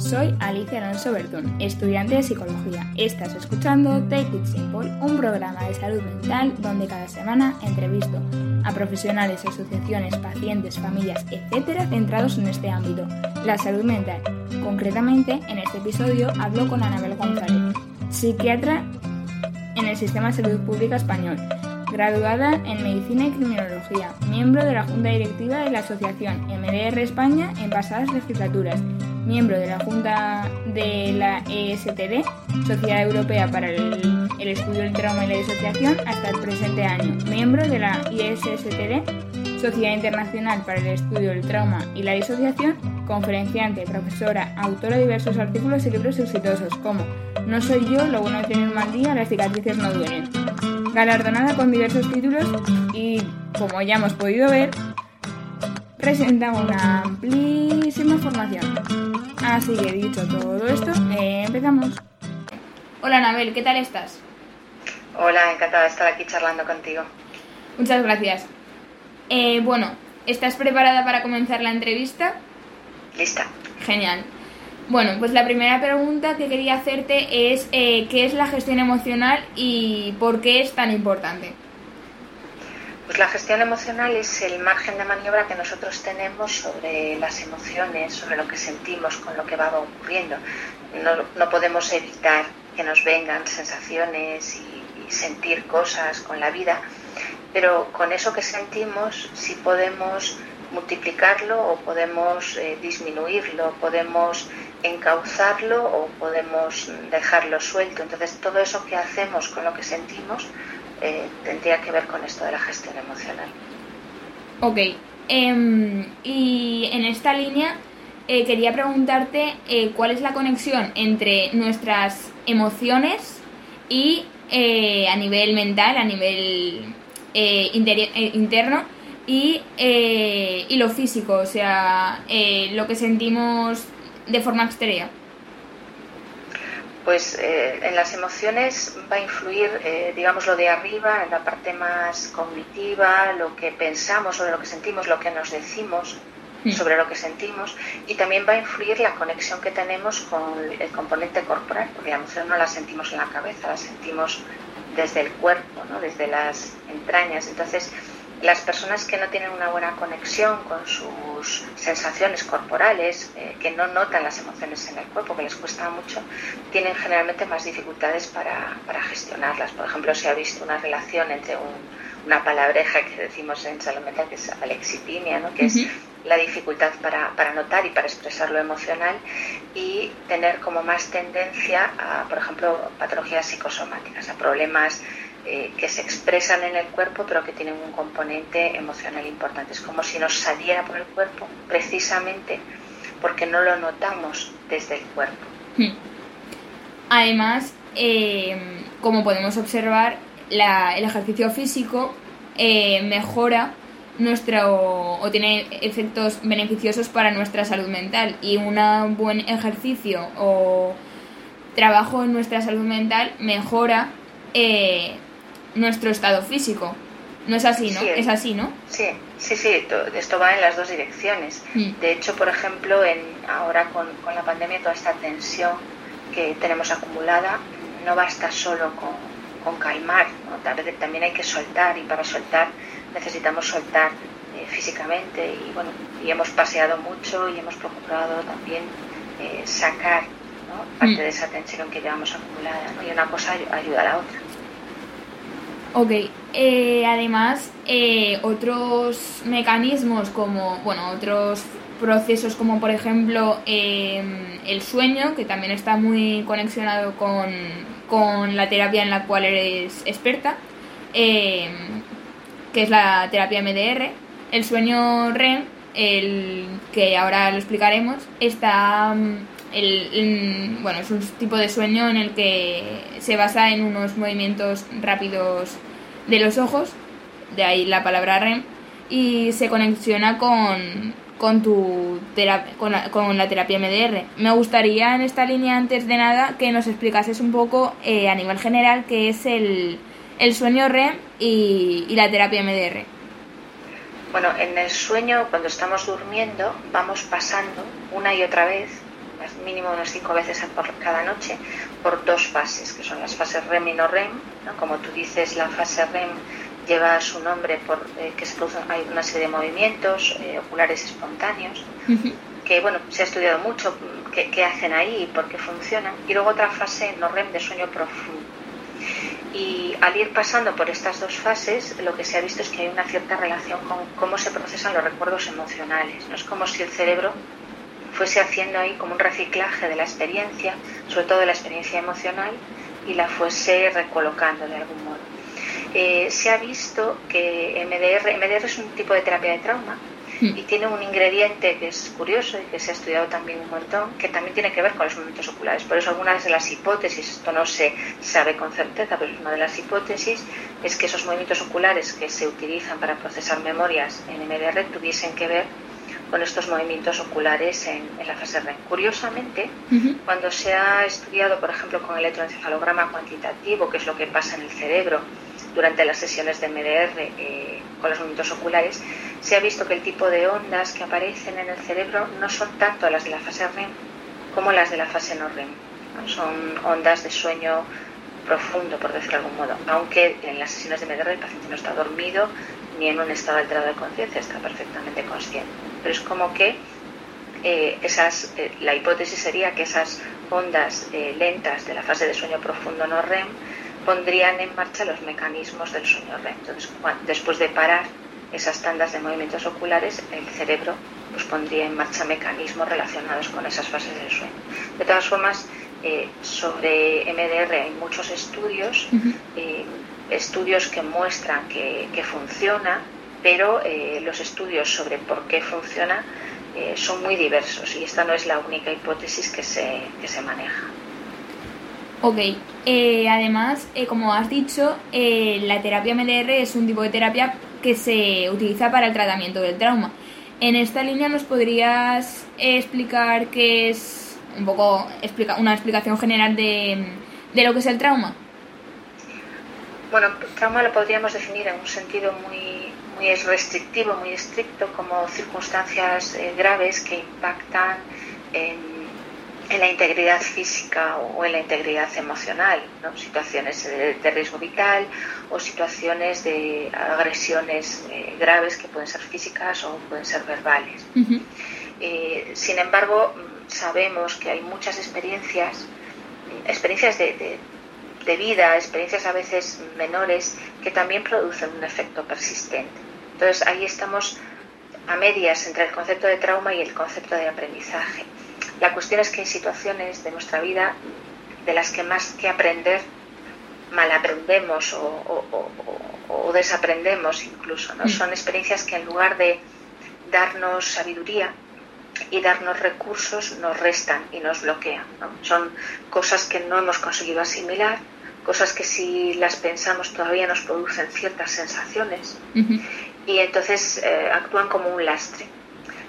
soy Alicia Alonso Bertún, estudiante de psicología. Estás escuchando Take It Simple, un programa de salud mental donde cada semana entrevisto a profesionales, asociaciones, pacientes, familias, etcétera, centrados en este ámbito, la salud mental. Concretamente, en este episodio hablo con Anabel González, psiquiatra en el Sistema de Salud Pública Español, graduada en Medicina y Criminología, miembro de la Junta Directiva de la Asociación MDR España en pasadas legislaturas miembro de la Junta de la ESTD, Sociedad Europea para el, Estudio del Trauma y la Disociación, hasta el presente año, miembro de la ISSTD, Sociedad Internacional para el Estudio del Trauma y la Disociación, conferenciante, profesora, autora de diversos artículos y libros exitosos como No soy yo, lo bueno de tener un mal día, las cicatrices no duelen. Galardonada con diversos títulos y, como ya hemos podido ver, presenta una amplísima formación. Así que dicho todo esto, eh, empezamos. Hola Anabel, ¿qué tal estás? Hola, encantada de estar aquí charlando contigo. Muchas gracias. Eh, bueno, ¿estás preparada para comenzar la entrevista? Lista. Genial. Bueno, pues la primera pregunta que quería hacerte es eh, ¿qué es la gestión emocional y por qué es tan importante? Pues la gestión emocional es el margen de maniobra que nosotros tenemos sobre las emociones, sobre lo que sentimos, con lo que va ocurriendo. No, podemos evitar que nos vengan sensaciones y, sentir cosas con la vida, pero con eso que sentimos sí podemos multiplicarlo o podemos eh, disminuirlo, podemos encauzarlo o podemos dejarlo suelto. Entonces todo eso que hacemos con lo que sentimos eh, tendría que ver con esto de la gestión emocional. Ok, em, y en esta línea eh, quería preguntarte eh, cuál es la conexión entre nuestras emociones y a nivel mental, a nivel interno y, y, lo físico, o sea, lo que sentimos de forma exterior pues eh, en las emociones va a influir, eh, digamos, lo de arriba, en la parte más cognitiva, lo que pensamos sobre lo que sentimos, lo que nos decimos sobre lo que sentimos, y también va a influir la conexión que tenemos con el componente corporal, porque la emoción no la sentimos en la cabeza, la sentimos desde el cuerpo, ¿no? desde las entrañas. Entonces, las personas que no tienen una buena conexión con sus sensaciones corporales, eh, que no notan las emociones en el cuerpo, que les cuesta mucho, tienen generalmente más dificultades para, gestionarlas. Por ejemplo, si ha visto una relación entre una palabreja que decimos en salud mental, que es alexipimia, ¿no? que es la dificultad para, para, notar y para expresar lo emocional y tener como más tendencia a, por ejemplo, patologías psicosomáticas, a problemas eh, que se expresan en el cuerpo pero que tienen un componente emocional importante. Es como si nos saliera por el cuerpo precisamente porque no lo notamos desde el cuerpo. Hmm. Además, eh, como podemos observar, el ejercicio físico eh, mejora nuestro o tiene efectos beneficiosos para nuestra salud mental y un buen ejercicio o trabajo en nuestra salud mental mejora nuestro estado físico. No es así, ¿no? es así, ¿no? Sí, sí, sí, esto va en las dos direcciones. Mm. De hecho, por ejemplo, en, ahora con, con, la pandemia, toda esta tensión que tenemos acumulada no basta solo con, con calmar, ¿no? también hay que soltar y para soltar necesitamos soltar eh, físicamente y bueno, y hemos paseado mucho y hemos procurado también eh, sacar parte mm. de esa tensión que llevamos acumulada ¿no? y una cosa ayuda a la otra. Ok, eh, además eh, otros mecanismos como, bueno, otros procesos como por ejemplo em, el sueño, que también está muy conexionado con, con, la terapia en la cual eres experta, em, que es la terapia MDR. El sueño REM, el que ahora lo explicaremos, está el, bueno, es un tipo de sueño en el que se basa en unos movimientos rápidos de los ojos, de ahí la palabra REM, y se conexiona con, con, tu con, la, con la terapia MDR. Me gustaría en esta línea, antes de nada, que nos explicases un poco eh, a nivel general qué es el, el sueño REM y, y la terapia MDR. Bueno, en el sueño, cuando estamos durmiendo, vamos pasando una y otra vez mínimo unas cinco veces por cada noche, por dos fases, que son las fases REM y no REM. Como tú dices, la fase REM lleva su nombre por eh, que se producen hay una serie de movimientos eh, oculares espontáneos que bueno se ha estudiado mucho qué, hacen ahí y por qué funcionan y luego otra fase no REM de sueño profundo. Y al ir pasando por estas dos fases lo que se ha visto es que hay una cierta relación con cómo se procesan los recuerdos emocionales no es como si el cerebro fuese haciendo ahí como un reciclaje de la experiencia sobre todo de la experiencia emocional y la fuese recolocando de algún modo eh, se ha visto que MDR, MDR es un tipo de terapia de trauma hmm. y tiene un ingrediente que es curioso y que se ha estudiado también un montón, que también tiene que ver con los movimientos oculares. Por eso algunas de las hipótesis, esto no se sabe con certeza, pero una de las hipótesis es que esos movimientos oculares que se utilizan para procesar memorias en MDR tuviesen que ver con estos movimientos oculares en, la fase REM. Curiosamente, cuando se ha estudiado, por ejemplo, con el electroencefalograma cuantitativo, que es lo que pasa en el cerebro, durante las sesiones de MDR eh, con los movimientos oculares, se ha visto que el tipo de ondas que aparecen en el cerebro no son tanto las de la fase REM como las de la fase no REM. Son ondas de sueño profundo, por decirlo de algún modo, aunque en las sesiones de MDR el paciente no está dormido ni en un estado alterado de conciencia, está perfectamente consciente. Pero es como que eh, esas, eh, la hipótesis sería que esas ondas lentas de la fase de sueño profundo no REM pondrían en marcha los mecanismos del sueño REM. Entonces, después de parar esas tandas de movimientos oculares, el cerebro pues, pondría en marcha mecanismos relacionados con esas fases del sueño. De todas formas, eh, sobre MDR hay muchos estudios, eh, estudios que muestran que, funciona, pero eh, los estudios sobre por qué funciona son muy diversos y esta no es la única hipótesis que se, que se maneja. Ok, eh, además, eh, como has dicho, eh, la terapia MDR es un tipo de terapia que se utiliza para el tratamiento del trauma. En esta línea nos podrías explicar qué es un poco explica, una explicación general de, de lo que es el trauma. Bueno, trauma lo podríamos definir en un sentido muy, muy restrictivo, muy estricto, como circunstancias graves que impactan en en la integridad física o en la integridad emocional, situaciones de, riesgo vital o situaciones de agresiones eh, graves que pueden ser físicas o pueden ser verbales. Eh, sin embargo, sabemos que hay muchas experiencias, experiencias de, de vida, experiencias a veces menores, que también producen un efecto persistente. Entonces ahí estamos a medias entre el concepto de trauma y el concepto de aprendizaje. La cuestión es que hay situaciones de nuestra vida de las que más que aprender, mal aprendemos o, desaprendemos incluso. ¿no? Mm. Son experiencias que en lugar de darnos sabiduría y darnos recursos, nos restan y nos bloquean. Son cosas que no hemos conseguido asimilar, cosas que si las pensamos todavía nos producen ciertas sensaciones y entonces eh, actúan como un lastre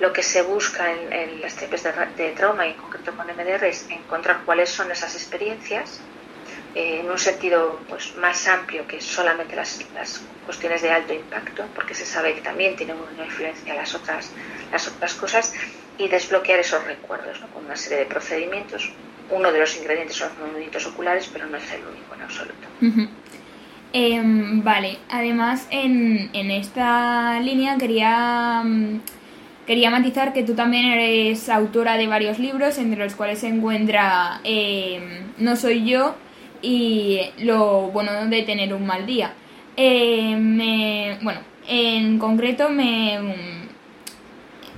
lo que se busca en, las terapias de, trauma y en concreto con MDR es encontrar cuáles son esas experiencias eh, en un sentido pues, más amplio que solamente las, cuestiones de alto impacto, porque se sabe que también tienen una influencia las otras, las otras cosas, y desbloquear esos recuerdos con una serie de procedimientos. Uno de los ingredientes son los movimientos oculares, pero no es el único en absoluto. Em, vale, además en, en esta línea quería mm, Quería matizar que tú también eres autora de varios libros, entre los cuales se encuentra em, No soy yo y Lo bueno de tener un mal día. Em, bueno, en concreto me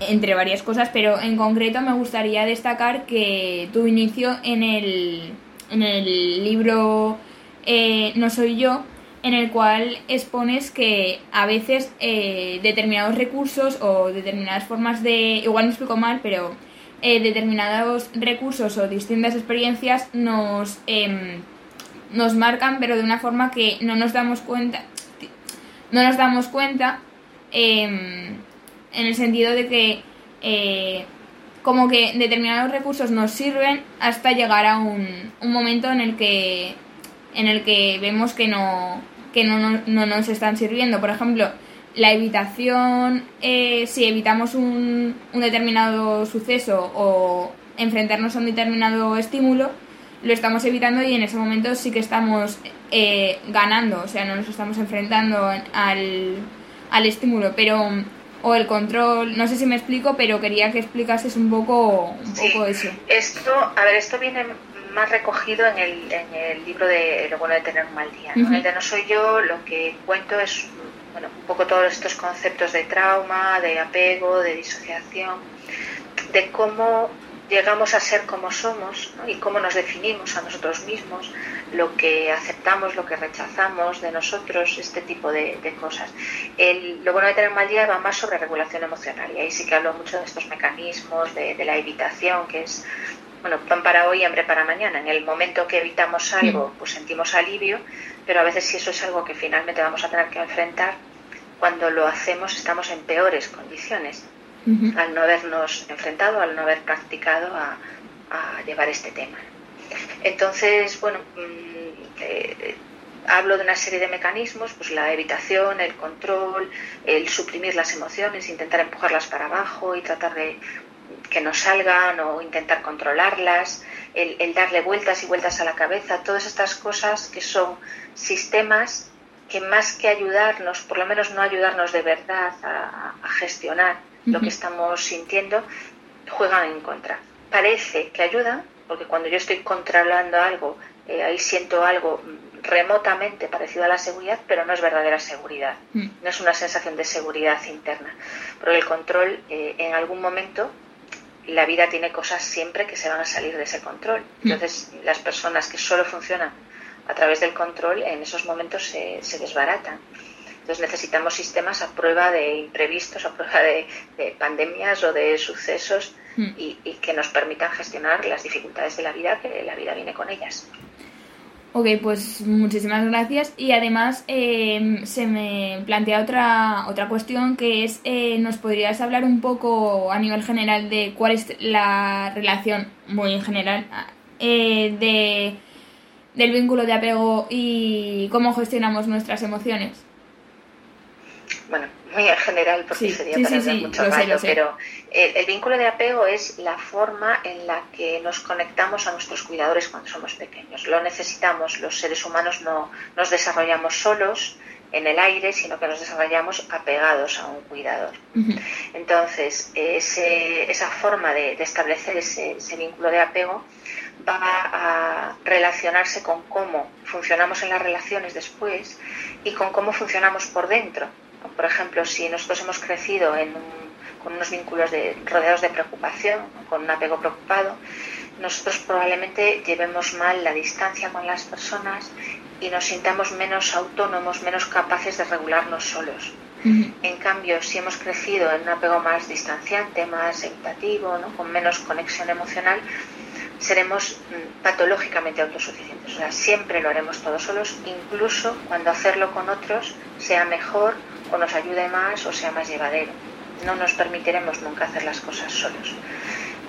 entre varias cosas, pero en concreto me gustaría destacar que tu inicio en el, en el libro eh, No soy yo en el cual expones que a veces eh, determinados recursos o determinadas formas de, igual me explico mal, pero eh, determinados recursos o distintas experiencias nos, em, nos marcan, pero de una forma que no nos damos cuenta, no nos damos cuenta em, en el sentido de que eh, como que determinados recursos nos sirven hasta llegar a un momento en el que en el que vemos que no, que no, no, nos están sirviendo. Por ejemplo, la evitación, eh, si evitamos un, un, determinado suceso o enfrentarnos a un determinado estímulo, lo estamos evitando y en ese momento sí que estamos eh, ganando, o sea, no nos estamos enfrentando al, al estímulo, pero o el control, no sé si me explico, pero quería que explicases un poco, un poco eso. Esto, a ver, esto viene más recogido en el, en el libro de Lo bueno de tener un mal día. En el de No soy yo, lo que cuento es bueno, un poco todos estos conceptos de trauma, de apego, de disociación, de cómo llegamos a ser como somos y cómo nos definimos a nosotros mismos, lo que aceptamos, lo que rechazamos de nosotros, este tipo de, cosas. El, lo bueno de tener un mal día va más sobre regulación emocional y ahí sí que hablo mucho de estos mecanismos, de, de la evitación, que es bueno, pan para hoy, hambre para mañana. En el momento que evitamos algo, pues sentimos alivio, pero a veces si eso es algo que finalmente vamos a tener que enfrentar, cuando lo hacemos estamos en peores condiciones al no habernos enfrentado, al no haber practicado a, llevar este tema. Entonces, bueno, mm, eh, hablo de una serie de mecanismos, pues la evitación, el control, el suprimir las emociones, intentar empujarlas para abajo y tratar de que no salgan o intentar controlarlas, el, darle vueltas y vueltas a la cabeza, todas estas cosas que son sistemas que más que ayudarnos, por lo menos no ayudarnos de verdad a, gestionar lo que estamos sintiendo, juegan en contra. Parece que ayudan, porque cuando yo estoy controlando algo, eh, ahí siento algo remotamente parecido a la seguridad, pero no es verdadera seguridad, mm. no es una sensación de seguridad interna. Porque el control eh, en algún momento la vida tiene cosas siempre que se van a salir de ese control. Hmm. Entonces, las personas que solo funcionan a través del control en esos momentos se, desbaratan. Entonces necesitamos sistemas a prueba de imprevistos, a prueba de, pandemias o de sucesos hmm. y, que nos permitan gestionar las dificultades de la vida, que la vida viene con ellas. Ok, pues muchísimas gracias. Y además em, se me plantea otra, otra cuestión que es, eh, ¿nos podrías hablar un poco a nivel general de cuál es la relación, muy en general, eh, de, del vínculo de apego y cómo gestionamos nuestras emociones? Bueno, muy en general porque sería para sí, mucho rato, pero el, vínculo de apego es la forma en la que nos conectamos a nuestros cuidadores cuando somos pequeños. Lo necesitamos, los seres humanos no nos desarrollamos solos en el aire, sino que nos desarrollamos apegados a un cuidador. Entonces, esa forma de, establecer ese, ese vínculo de apego va a relacionarse con cómo funcionamos en las relaciones después y con cómo funcionamos por dentro por ejemplo, si nosotros hemos crecido con unos vínculos de, rodeados de preocupación, con un apego preocupado, nosotros probablemente llevemos mal la distancia con las personas y nos sintamos menos autónomos, menos capaces de regularnos solos. En cambio, si hemos crecido en un apego más distanciante, más evitativo, con menos conexión emocional, seremos mm, patológicamente autosuficientes. O sea, siempre lo haremos todos solos, incluso cuando hacerlo con otros sea mejor o nos ayude más o sea más llevadero. No nos permitiremos nunca hacer las cosas solos.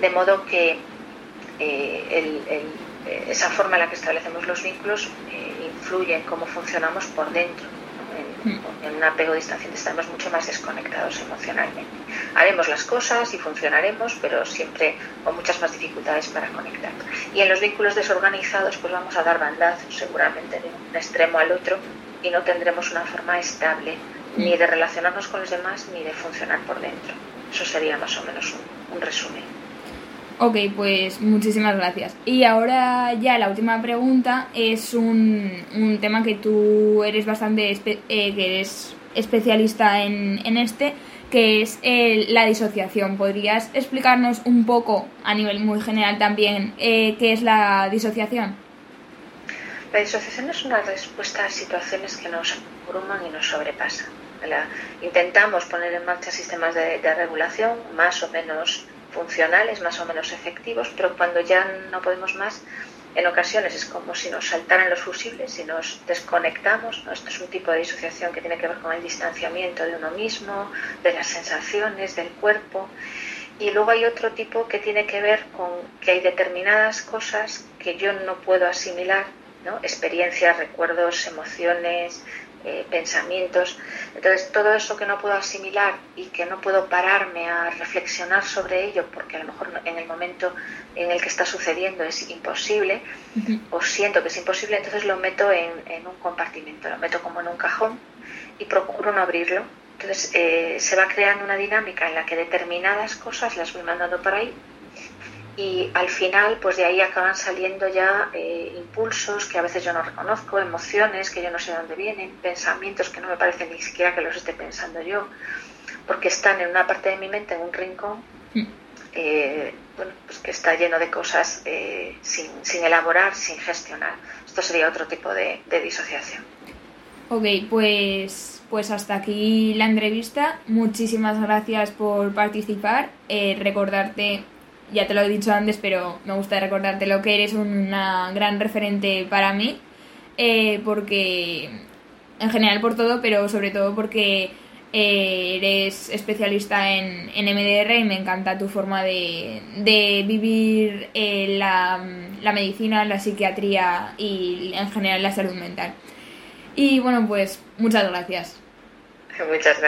De modo que eh, eh, esa forma en la que establecemos los vínculos eh, influye en cómo funcionamos por dentro. En, hmm. en, un apego distanciante estamos mucho más desconectados emocionalmente. Haremos las cosas y funcionaremos, pero siempre con muchas más dificultades para conectar. Y en los vínculos desorganizados, pues vamos a dar bandazos seguramente de un extremo al otro y no tendremos una forma estable ni de relacionarnos con los demás ni de funcionar por dentro. Eso sería más o menos un, resumen. Ok, pues muchísimas gracias. Y ahora ya la última pregunta es un, un tema que tú eres bastante eh, que eres especialista en, en este, que es la disociación. ¿Podrías explicarnos un poco, a nivel muy general también, eh, qué es la disociación? La disociación es una respuesta a situaciones que nos abruman y nos sobrepasan intentamos poner en marcha sistemas de, regulación más o menos funcionales, más o menos efectivos, pero cuando ya no podemos más, en ocasiones es como si nos saltaran los fusibles y nos desconectamos. Esto es un tipo de disociación que tiene que ver con el distanciamiento de uno mismo, de las sensaciones, del cuerpo. Y luego hay otro tipo que tiene que ver con que hay determinadas cosas que yo no puedo asimilar, ¿no? experiencias, recuerdos, emociones, eh, pensamientos. Entonces, todo eso que no puedo asimilar y que no puedo pararme a reflexionar sobre ello, porque a lo mejor en el momento en el que está sucediendo es imposible, o siento que es imposible, entonces lo meto en, un compartimento, lo meto como en un cajón y procuro no abrirlo. Entonces, eh, se va creando una dinámica en la que determinadas cosas las voy mandando por ahí y al final pues de ahí acaban saliendo ya eh, impulsos que a veces yo no reconozco, emociones que yo no sé de dónde vienen, pensamientos que no me parece ni siquiera que los esté pensando yo, porque están en una parte de mi mente, en un rincón, mm. eh, bueno, pues que está lleno de cosas eh, sin, sin, elaborar, sin gestionar. Esto sería otro tipo de, de disociación. Ok, pues, pues hasta aquí la entrevista. Muchísimas gracias por participar. recordarte ya te lo he dicho antes, pero me gusta recordarte lo que eres una gran referente para mí, eh, porque en general por todo, pero sobre todo porque eh, eres especialista en, en, MDR y me encanta tu forma de, de vivir eh, la, la medicina, la psiquiatría y en general la salud mental. Y bueno, pues muchas gracias. Muchas gracias.